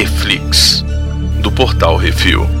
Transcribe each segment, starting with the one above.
Reflix, do portal Refil.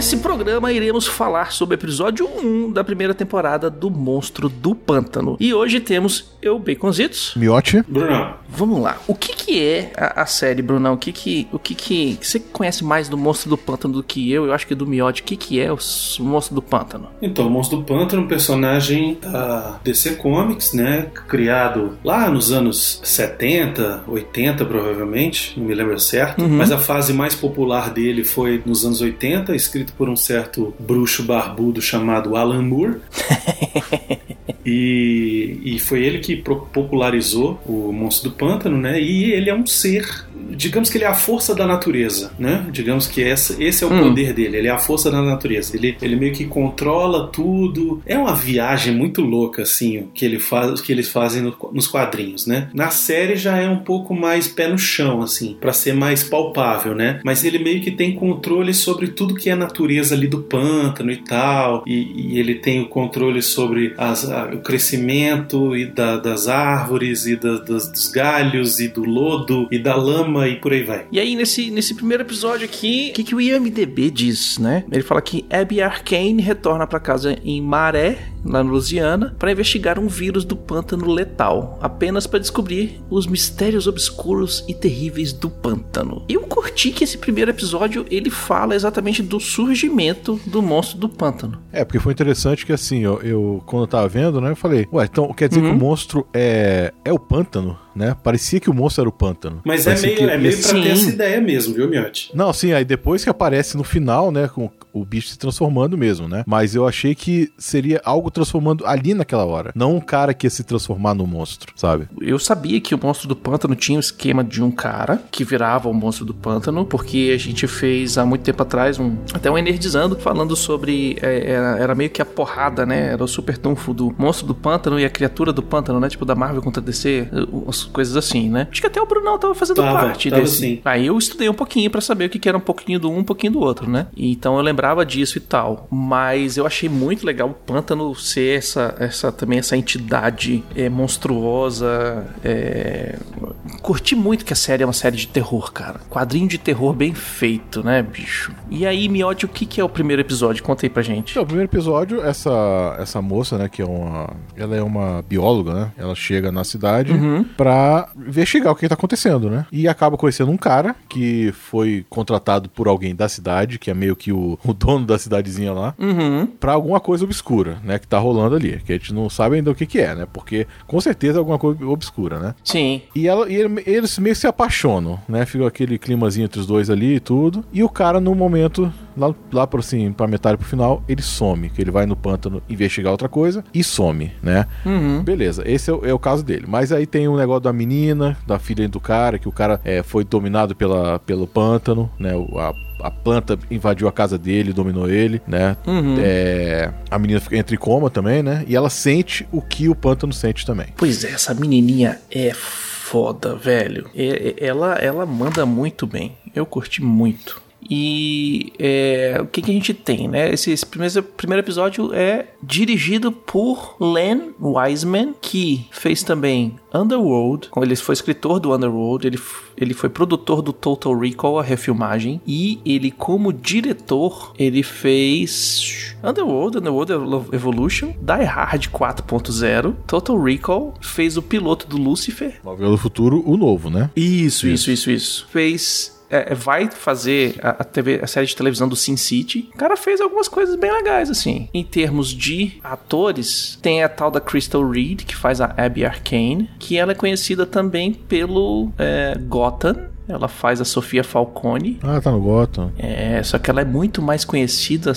Nesse programa iremos falar sobre o episódio 1 da primeira temporada do Monstro do Pântano. E hoje temos eu, Baconzitos. Miote. Brunão. Vamos lá. O que que é a, a série, Brunão? O que que, o que que... Você conhece mais do Monstro do Pântano do que eu? Eu acho que do Miote. O que que é o Monstro do Pântano? Então, o Monstro do Pântano é um personagem da DC Comics, né? Criado lá nos anos 70, 80, provavelmente, não me lembro certo. Mas a fase mais popular dele foi nos anos 80, escrito por um certo bruxo barbudo chamado Alan Moore. E, e foi ele que popularizou o Monstro do Pântano, né? E ele é um ser, digamos que ele é a força da natureza, né? Digamos que essa, esse é o Hum. poder dele, ele é a força da natureza. Ele, ele meio que controla tudo. É uma viagem muito louca, assim, o que, ele faz, o que eles fazem no- nos quadrinhos, né? Na série já é um pouco mais pé no chão, assim, para ser mais palpável, né? Mas ele meio que tem controle sobre tudo que é natureza ali do pântano e tal. E, e ele tem o controle sobre as- a- o crescimento e da- das árvores e da- das- dos galhos e do lodo e da lama e por aí vai. E aí, nesse, nesse primeiro episódio aqui, o que, que o IMDB diz, né? Ele fala que Abby Arcane retorna pra casa em Maré, na Louisiana, para investigar um vírus do pântano letal, apenas para descobrir os mistérios obscuros e terríveis do pântano. Eu curti que esse primeiro episódio ele fala exatamente do surgimento do monstro do pântano. É, porque foi interessante que assim, eu, eu- quando eu tava vendo, né, eu falei, ué, então quer dizer que o monstro é, é o pântano, né? Parecia que o monstro era o pântano. Mas é Parecia meio, que é meio pra ter Sim. essa ideia mesmo, viu, Miotti? Não, sim, aí depois que aparece no final, né, com o bicho se transformando mesmo, né? Mas eu achei que seria algo transformando ali naquela hora, não um cara que ia se transformar no monstro, sabe? Eu sabia que o monstro do pântano tinha o esquema de um cara que virava o monstro do pântano, porque a gente fez há muito tempo atrás um até um Energizando falando sobre. é, era, era meio que a porrada, né? Era o super trunfo do monstro do pântano e a criatura do pântano, né? Tipo da Marvel contra DC, as coisas assim, né? Acho que até o Brunão tava fazendo Tava, parte tava desse. sim. Aí eu estudei um pouquinho pra saber o que que era um pouquinho do um, um pouquinho do outro, né? Então eu lembrava disso e tal. Mas eu achei muito legal o pântano ser essa, essa também essa entidade é, monstruosa. É... Curti muito que a série é uma série de terror, cara. Quadrinho de terror bem feito, né, bicho? E aí, Miotti, o que, que é o primeiro episódio? Conta aí pra gente. Então, o primeiro episódio, essa, essa moça, né, que é uma. Ela é uma bióloga, né? Ela chega na cidade pra investigar o que tá acontecendo, né? E acaba conhecendo um cara que foi contratado por alguém da cidade, que é meio que o, o dono da cidadezinha lá, Uhum. pra alguma coisa obscura, né? Que tá rolando ali. Que a gente não sabe ainda o que, que é, né? Porque com certeza é alguma coisa obscura, né? Sim. E, ela, e ele- eles meio que se apaixonam, né? Fica aquele climazinho entre os dois ali e tudo. E o cara, no momento, lá, lá por assim, pra metade pro final, ele some. Que ele vai no pântano investigar outra coisa e some, né? Uhum. Beleza, esse é o, é o caso dele. Mas aí tem o negócio da menina, da filha do cara, que o cara é, foi dominado pela, pelo pântano, né? O- A, a planta invadiu a casa dele, dominou ele, né? Uhum. É, a menina fica- entra em coma também, né? E ela sente o que o pântano sente também. Pois é, essa menininha é foda, velho. É- ela, ela manda muito bem. Eu curti muito. E é, o que, que a gente tem, né? Esse, esse primeiro, primeiro episódio é dirigido por Len Wiseman, que fez também Underworld. Ele foi escritor do Underworld, ele, ele foi produtor do Total Recall, a refilmagem. E ele, como diretor, ele fez Underworld, Underworld Evolution, Die Hard 4.0, Total Recall, fez o piloto do Lucifer, Novela do Futuro, o novo, né? isso, isso, isso, isso. Fez. É, vai fazer a, a TV, a série de televisão do Sin City. O cara fez algumas coisas bem legais, assim. Em termos de atores, tem a tal da Crystal Reed, que faz a Abby Arcane, que ela é conhecida também pelo é, Gotham. Ela faz a Sofia Falcone. Ah, tá no Gotham. É, só que ela é muito mais conhecida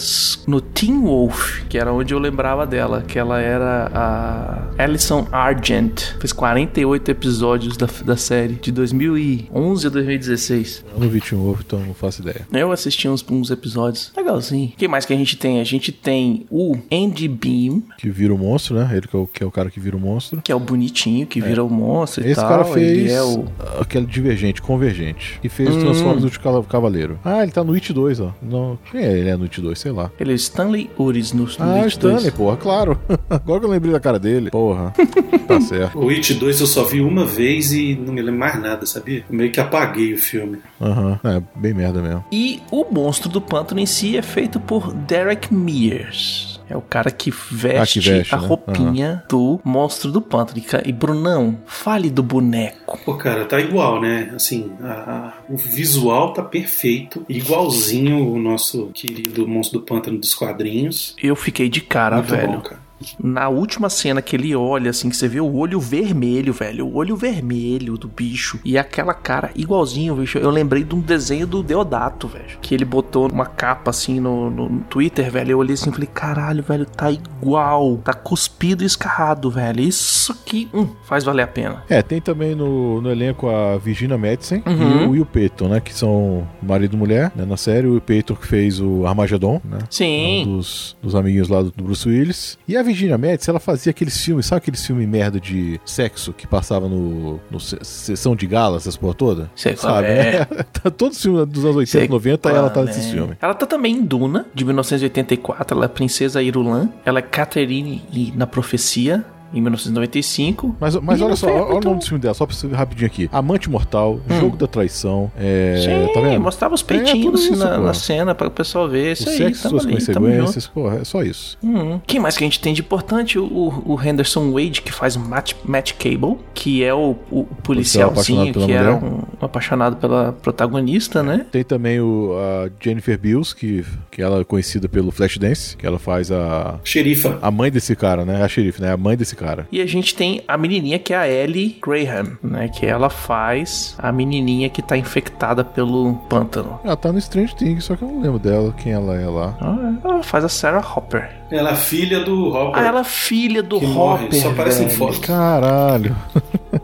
no Teen Wolf, que era onde eu lembrava dela, que ela era a Alison Argent. Fez 48 episódios da, da série, de 2011 a 2016. Eu não vi Teen Wolf, então não faço ideia. Eu assisti uns, uns episódios. Legalzinho. O que mais que a gente tem? A gente tem o Andy Beam, Que vira o monstro, né? Ele que é o, que é o cara que vira o monstro. que é o bonitinho, que vira o monstro e Esse tal. cara fez é o... aquele divergente, convergente. E fez Hum. o Transformers do Cavaleiro. Ah, ele tá no It 2, ó. Não, quem é ele é no It 2? Sei lá. Ele é Stanley Uris no, no Ah, It Stanley, 2. porra, claro. Agora que eu lembrei da cara dele. Porra. tá certo. O It 2 eu só vi uma vez e não me lembro mais nada, sabia? Eu meio que apaguei o filme. Aham. É, bem merda mesmo. E o monstro do pântano em si é feito por Derek Mears. É o cara que veste, Ah, que veste, a né? roupinha do monstro do pântano. E, E Brunão, fale do boneco. Pô, cara, tá igual, né? Assim, a- a- o visual tá perfeito, igualzinho o nosso querido Monstro do Pântano dos quadrinhos. Eu fiquei de cara, Muito velho. bom, cara. Na última cena que ele olha, assim, que você vê o olho vermelho, velho. O olho vermelho do bicho. E aquela cara igualzinho, bicho. Eu lembrei de um desenho do Deodato, velho. Que ele botou uma capa, assim, no, no- no Twitter, velho. Eu olhei assim e falei, caralho, velho, tá igual. Tá cuspido e escarrado, velho. Isso aqui, hum, faz valer a pena. É, tem também no, no elenco a Virginia Madsen Uhum. e o Will Payton, né? Que são marido e mulher, né? Na série, o Will Payton que fez o Armagedon, né? Sim. Um dos, dos amiguinhos lá do, do Bruce Willis. E a Virginia Madsen, ela fazia aqueles filmes, sabe aqueles filmes merda de sexo que passava no, no se- Sessão de Gala, essas porra toda? Sei sabe, é. né? Tá Todos os filmes dos anos 80, Sei 90, ela tá qual nesses é. filmes. Ela tá também em Duna, de 1984. Ela é Princesa Irulan. Ela é Catherine e- na Profecia, em 1995. Mas, mas olha só, olha o nome do filme dela, só pra você ver rapidinho aqui. Amante Mortal, Jogo da Traição, é, Sim, tá vendo? mostrava os É, peitinhos tudo assim, isso, na, na cena para o pessoal ver. Isso O aí, sexo, suas ali, consequências, porra, é só isso. Uhum. Quem mais que a gente tem de importante? O, o- Henderson Wade, que faz Matt, Matt Cable, que é o, o policialzinho, apaixonado pela que era um, um apaixonado pela protagonista, né? Tem também o, a Jennifer Bills, que, que ela é conhecida pelo Flashdance, que ela faz a, Xerifa. a mãe desse cara, né? A xerife, né? A mãe desse cara. E a gente tem a menininha que é a Ellie Graham, né? Que ela faz a menininha que tá infectada pelo pântano. Ela tá no Strange Things, só que eu não lembro dela, quem ela é lá. Ah, Ela faz a Sarah Hopper. Ela é filha do Hopper. Ah, ela é filha do que morre, Hopper. só aparece em foto. Caralho.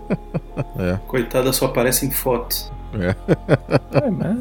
Coitada, só aparece em foto. É. É, mas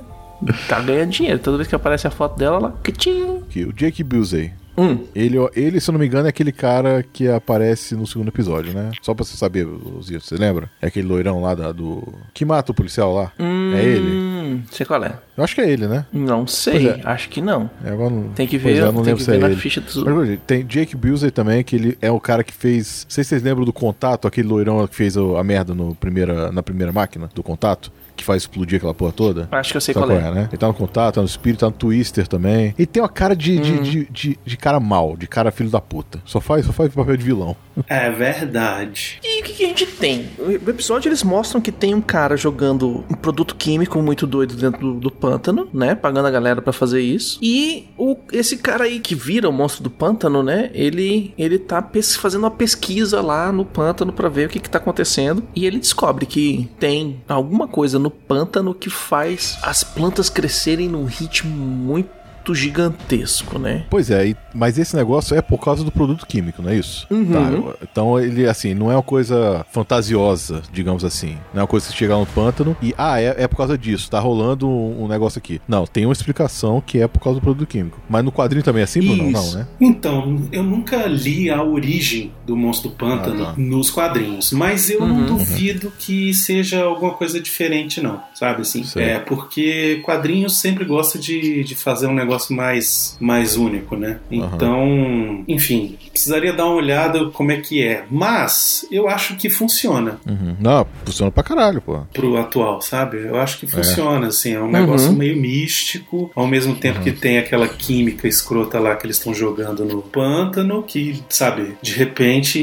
tá ganhando dinheiro. Toda vez que aparece a foto dela, ela. Aqui, o Jake Busey. Hum. Ele, ele, se eu não me engano, é aquele cara que aparece no segundo episódio, né? Só pra você saber, Zio, você lembra? É aquele loirão lá da- do. Que mata o policial lá? É ele? Hum, sei qual é. Eu acho que é ele, né? Não sei, é. acho que não. É, não- Tem que ver, é, eu não tem lembro que se ver é na ele. ficha do. Mas, Tem Jake Busey também, que ele é o cara que fez. Não sei se vocês lembram do contato, aquele loirão que fez a merda no primeira, na primeira máquina do contato, que faz explodir aquela porra toda. Acho que eu sei Sabe qual qual é. é, né? Ele tá no contato, tá no espírito, tá no Twister também. Ele tem uma cara de, Hum. de, de, de, de cara mal, de cara filho da puta. Só faz, só faz papel de vilão. É verdade. E que, a gente tem? No episódio eles mostram que tem um cara jogando um produto químico muito doido dentro do, do pântano, né? Pagando a galera pra fazer isso. E o, esse cara aí que vira o monstro do pântano, né? Ele, ele tá fazendo uma pesquisa lá no pântano pra ver o que, que tá acontecendo. E ele descobre que tem alguma coisa no pântano que faz as plantas crescerem num ritmo muito gigantesco, né? Pois é, mas esse negócio é por causa do produto químico, não é isso? Uhum. Tá, então ele, assim, não é uma coisa fantasiosa, digamos assim. Não é uma coisa que você chegar no pântano e, ah, é, é por causa disso, tá rolando um, um negócio aqui. Não, tem uma explicação que é por causa do produto químico. Mas no quadrinho também é assim, Bruno? Não, Isso. né? Então, eu nunca li a origem do Monstro do Pântano Ah, tá. nos quadrinhos, mas eu Uhum. não duvido que seja alguma coisa diferente, não, sabe assim? Sei. É, porque quadrinhos sempre gosta de, de fazer um negócio mais, mais único, né? Então, enfim, precisaria dar uma olhada como é que é. Mas eu acho que funciona Uhum. Não, funciona pra caralho, pô. pro atual, sabe? Eu acho que funciona, assim, é um negócio meio místico, ao mesmo tempo que tem aquela química escrota lá que eles estão jogando no pântano, que, sabe, de repente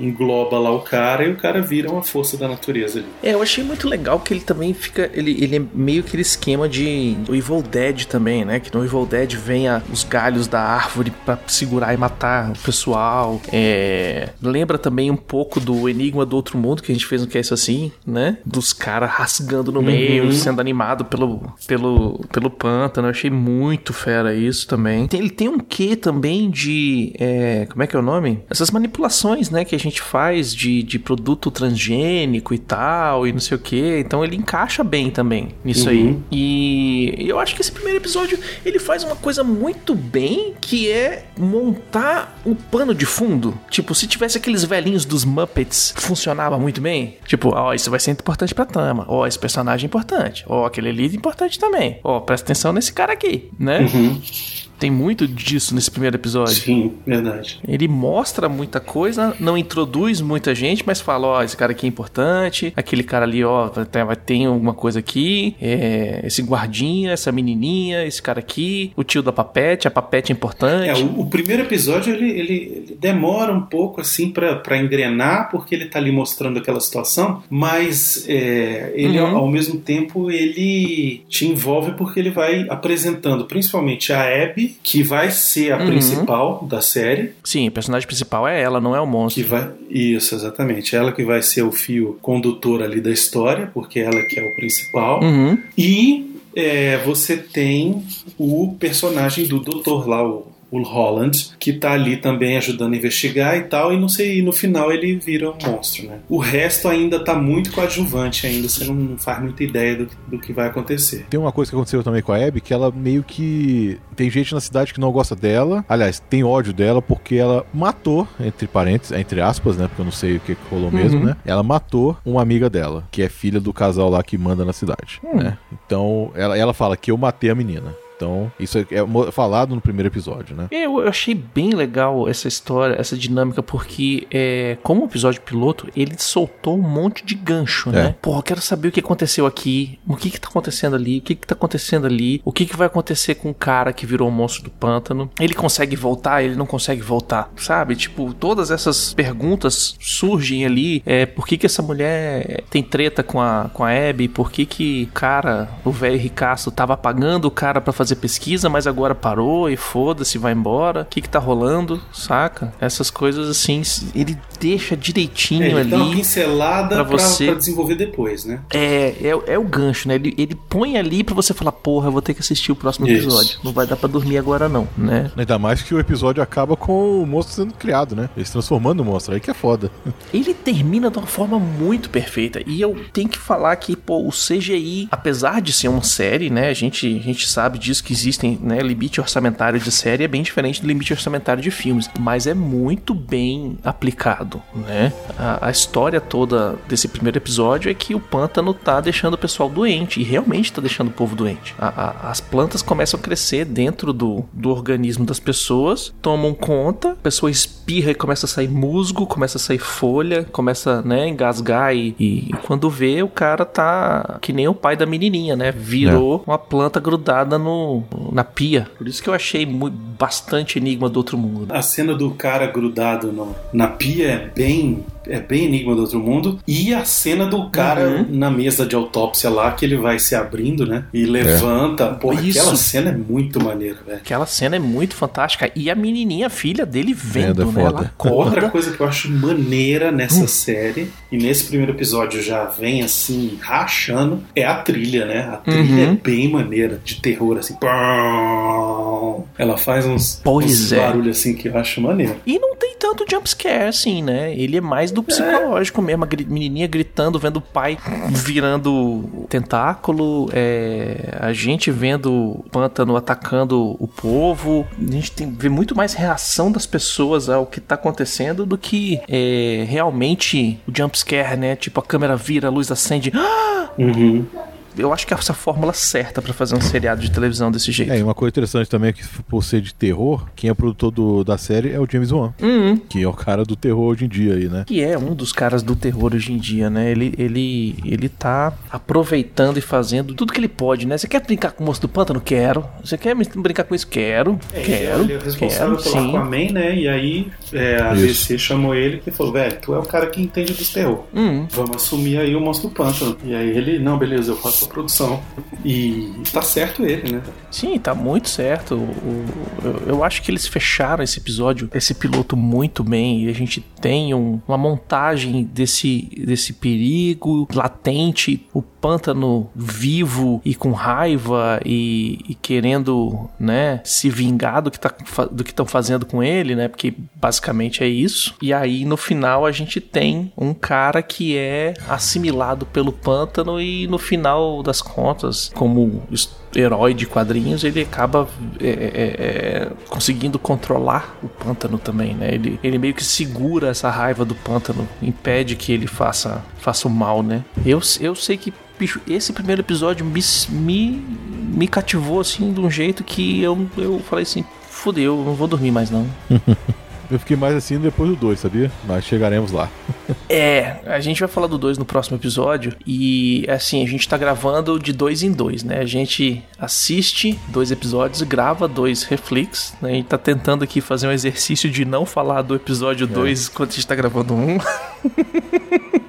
engloba lá o cara e o cara vira uma força da natureza ali. É, eu achei muito legal que ele também fica. Ele, ele é meio aquele esquema de. O Evil Dead também, né? Que no Evil Dead Dredd venha os galhos da árvore pra segurar e matar o pessoal. É, lembra também um pouco do Enigma do Outro Mundo que a gente fez no Que é Isso Assim, né? Dos caras rasgando no meio, sendo animado pelo, pelo, pelo pântano. Eu achei muito fera isso também. Ele tem um quê também de. é, como é que é o nome? Essas manipulações, né? Que a gente faz de, de produto transgênico e tal, e não sei o que. Então ele encaixa bem também nisso aí. E eu acho que esse primeiro episódio ele faz uma coisa muito bem, que é montar um pano de fundo. Tipo, se tivesse aqueles velhinhos dos Muppets, funcionava muito bem. Tipo, ó, isso vai ser importante pra trama. Ó, esse personagem é importante. Ó, aquele ali é importante também. Ó, presta atenção nesse cara aqui, né? Tem muito disso nesse primeiro episódio. Sim, verdade. Ele mostra muita coisa, não introduz muita gente, mas fala, ó, esse cara aqui é importante, aquele cara ali, ó, vai ter, ter alguma coisa aqui, é, esse guardinha, essa menininha, esse cara aqui, o tio da papete, a papete é É, importante. o, o primeiro episódio ele, ele- ele demora um pouco assim pra pra engrenar, porque ele tá ali mostrando aquela situação, mas é, ele Uhum. ao, ao mesmo tempo ele te envolve porque ele vai apresentando principalmente a Abby, que vai ser a Uhum. principal da série, Sim, o personagem principal é ela, não é o que monstro. vai isso exatamente, ela que vai ser o fio condutor ali da história, porque ela que é o principal. Uhum. E é, você tem o personagem do Dr. lá, o, o Holland, que tá ali também ajudando a investigar e tal, e não sei, e no final ele vira um monstro, né? O resto ainda tá muito coadjuvante ainda, você não, não faz muita ideia do, do que vai acontecer. Tem uma coisa que aconteceu também com a Abby, que ela meio que. Tem gente na cidade que não gosta dela. Aliás, tem ódio dela porque ela matou, entre parênteses, entre aspas, né? Porque eu não sei o que que rolou mesmo, Uhum. né? Ela matou uma amiga dela, que é filha do casal lá que manda na cidade, Hum. né? Então, ela, ela fala que eu matei a menina. Então, isso é, é falado no primeiro episódio, né? Eu, eu achei bem legal essa história, essa dinâmica, porque é, como episódio piloto, ele soltou um monte de gancho, É. né? Eu quero saber o que aconteceu aqui, o que que tá acontecendo ali, o que que tá acontecendo ali, o que que vai acontecer com o cara que virou o monstro do pântano. Ele consegue voltar, ele não consegue voltar, sabe? Tipo, todas essas perguntas surgem ali, é, por que que essa mulher tem treta com a, com a Abby, por que que o cara, o velho ricaço, tava pagando o cara pra fazer pesquisa, mas agora parou e foda-se, vai embora. O que que tá rolando, saca? Essas coisas assim, ele deixa É, direitinho ele dá uma ali. pincelada pra pra, você- pra desenvolver depois, né? É, é, é o gancho, né? Ele, ele põe ali pra você falar, porra, eu vou ter que assistir o próximo Isso. episódio. Não vai dar pra dormir agora não, né? Ainda mais que o episódio acaba com o monstro sendo criado, né? Eles transformando o monstro, aí que é foda. Ele termina de uma forma muito perfeita. E eu tenho que falar que, pô, o CGI, apesar de ser uma série, né? A gente, a gente sabe disso que existem, né? Limite orçamentário de série é bem diferente do limite orçamentário de filmes. Mas é muito bem aplicado, né? A, a história toda desse primeiro episódio é que o pântano tá deixando o pessoal doente. E realmente tá deixando o povo doente. A- a- as plantas começam a crescer dentro do, do organismo das pessoas, tomam conta, a pessoa espirra e começa a sair musgo, começa a sair folha, começa, né, engasgar e, e quando vê, o cara tá que nem o pai da menininha, né? Virou uma planta grudada no, na pia. Por isso que eu achei mu- bastante enigma do outro mundo. A cena do cara grudado no- na pia é bem, é bem Enigma do Outro Mundo. E a cena do cara Uhum. na mesa de autópsia lá, que ele vai se abrindo, né? E levanta. Porra, Isso. aquela cena é muito maneira, velho. Aquela cena é muito fantástica. E a menininha, a filha dele, vendo, é né? foda. Ela Outra acorda. coisa que eu acho maneira nessa série, e nesse primeiro episódio já vem assim, rachando, é a trilha, né? A trilha Uhum. é bem maneira, de terror, assim. Ela faz uns, Pois uns é. barulhos assim que eu acho maneiro. E não tanto jumpscare assim, né? Ele é mais do psicológico mesmo. A menininha gritando, vendo o pai virando tentáculo, é, a gente vendo o pântano atacando o povo. A gente tem, vê muito mais reação das pessoas ao que tá acontecendo do que é, realmente o jumpscare, né? Tipo, a câmera vira, a luz acende. Uhum. Eu acho que é essa fórmula certa pra fazer um seriado de televisão desse jeito. É, e uma coisa interessante também é que, por ser de terror, quem é produtor do- da série é o James Wan, Uhum. que é o cara do terror hoje em dia aí, né? que é um dos caras do terror hoje em dia, né? Ele, ele, ele tá aproveitando e fazendo tudo que ele pode, né? Você quer brincar com o moço do pântano? Quero. Você quer me- brincar com isso? Quero. quero. Ele é responsável quero, sim. Aquaman, né? E aí é, a. DC chamou ele e falou: velho, tu é o cara que entende dos terror. Hum. Vamos assumir aí o monstro do pântano. E aí ele, não, beleza, eu faço sua produção. E tá certo ele, né? Sim, tá muito certo. Eu, acho que eles fecharam esse episódio, esse piloto muito bem. E a gente tem um, uma montagem desse, desse perigo latente, o pântano vivo e com raiva e, e querendo, né, se vingar do que tá, do que estão fazendo com ele, né? Porque basicamente é isso. E aí no final a gente tem um cara que é assimilado pelo pântano e no final das contas, como herói de quadrinhos, ele acaba é, é, é, conseguindo controlar o pântano também, né? Ele, ele meio que segura essa raiva do pântano, impede que ele faça, faça o mal, né? Eu, eu sei que bicho, esse primeiro episódio me, me, me cativou assim de um jeito que eu, eu falei assim, fudeu, não vou dormir mais não. Eu fiquei mais assim depois do 2, sabia? Mas chegaremos lá. é, a gente vai falar do 2 no próximo episódio. E assim, a gente tá gravando de dois em dois, né? A gente assiste dois episódios, grava dois reflex, né? A gente tá tentando aqui fazer um exercício de não falar do episódio 2 é. quando a gente tá gravando um.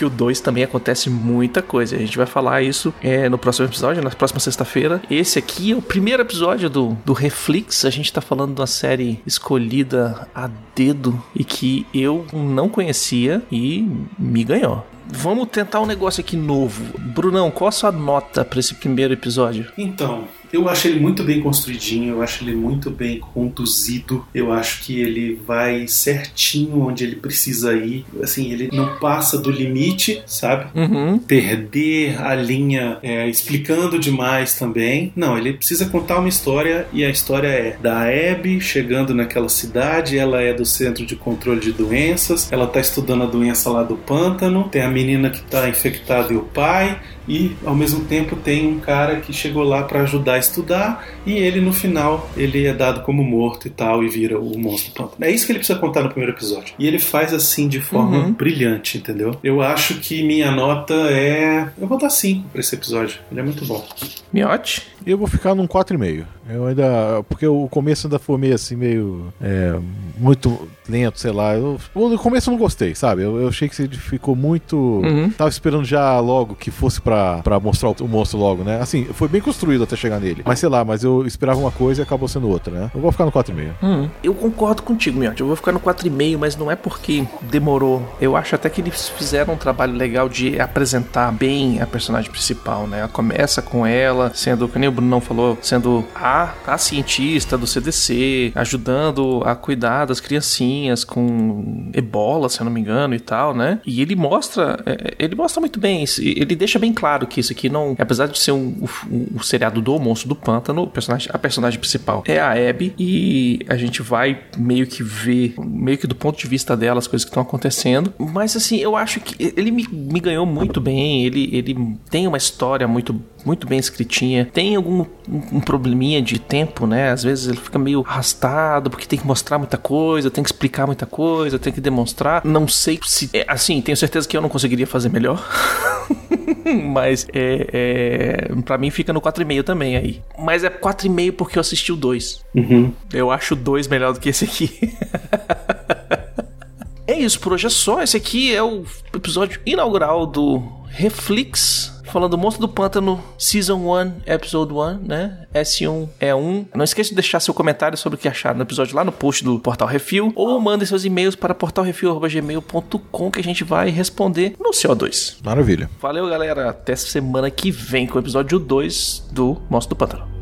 porque o 2 também acontece muita coisa. A gente vai falar isso é, no próximo episódio, na próxima sexta-feira. Esse aqui é o primeiro episódio do, do Reflex. A gente tá falando de uma série escolhida a dedo e que eu não conhecia e me ganhou. Vamos tentar um negócio aqui novo. Brunão, qual a sua nota para esse primeiro episódio? Então, eu acho ele muito bem construidinho, eu acho ele muito bem conduzido, eu acho que ele vai certinho onde ele precisa ir. Assim, ele não passa do limite, sabe? Uhum. Perder a linha é, explicando demais também. Não, ele precisa contar uma história e a história é da Abby chegando naquela cidade, ela é do Centro de Controle de Doenças, ela tá estudando a doença lá do pântano, tem a menina que tá infectada e o pai, e ao mesmo tempo tem um cara que chegou lá para ajudar estudar e ele no final ele é dado como morto e tal e vira o monstro pântano. É isso que ele precisa contar no primeiro episódio. E ele faz assim de forma uhum. brilhante, entendeu? Eu acho que minha nota é, eu vou dar 5 para esse episódio. Ele é muito bom. Miote? Eu vou ficar num 4,5. Eu ainda. Porque o começo ainda foi meio assim, meio. É, muito lento, sei lá. Eu, no começo eu não gostei, sabe? Eu, eu achei que ficou muito. Uhum. Tava esperando já logo que fosse pra, pra mostrar o, o, monstro logo, né? Assim, foi bem construído até chegar nele. Mas sei lá, mas eu esperava uma coisa e acabou sendo outra, né? Eu vou ficar no 4,5. Uhum. Eu concordo contigo, Miotti. Eu vou ficar no 4,5, mas não é porque demorou. Eu acho até que eles fizeram um trabalho legal de apresentar bem a personagem principal, né? Ela começa com ela, sendo, como o Bruno falou, sendo a, a cientista do CDC, ajudando a cuidar das criancinhas com ebola, se eu não me engano, e tal, né? E ele mostra, é, é, ele mostra muito bem, ele deixa bem claro que isso aqui não, apesar de ser um, um, um seriado do monstro do pântano, personagem, a personagem principal é a Abby e a gente vai meio que ver, meio que do ponto de vista dela, as coisas que estão acontecendo. Mas assim, eu acho que ele me, me ganhou muito bem, ele, ele tem uma história muito, muito bem escritinha, tem algum um probleminha de tempo, né? Às vezes ele fica meio arrastado porque tem que mostrar muita coisa, tem que explicar muita coisa, tem que demonstrar. Não sei se. É, assim, tenho certeza que eu não conseguiria fazer melhor. Mas é, é, pra mim fica no 4,5 também aí. Mas é 4,5 porque eu assisti o 2. Uhum. Eu acho o 2 melhor do que esse aqui. é isso, por hoje é só. Esse aqui é o episódio inaugural do Reflex falando do Monstro do Pântano Season 1, Episode 1, né? S1 é 1. Não esqueça de deixar seu comentário sobre o que acharam no episódio lá no post do Portal Refil ou mandem seus e-mails para portalrefil.gmail.com que a gente vai responder no CO2. Maravilha. Valeu, galera. Até semana que vem com o episódio 2 do Monstro do Pântano.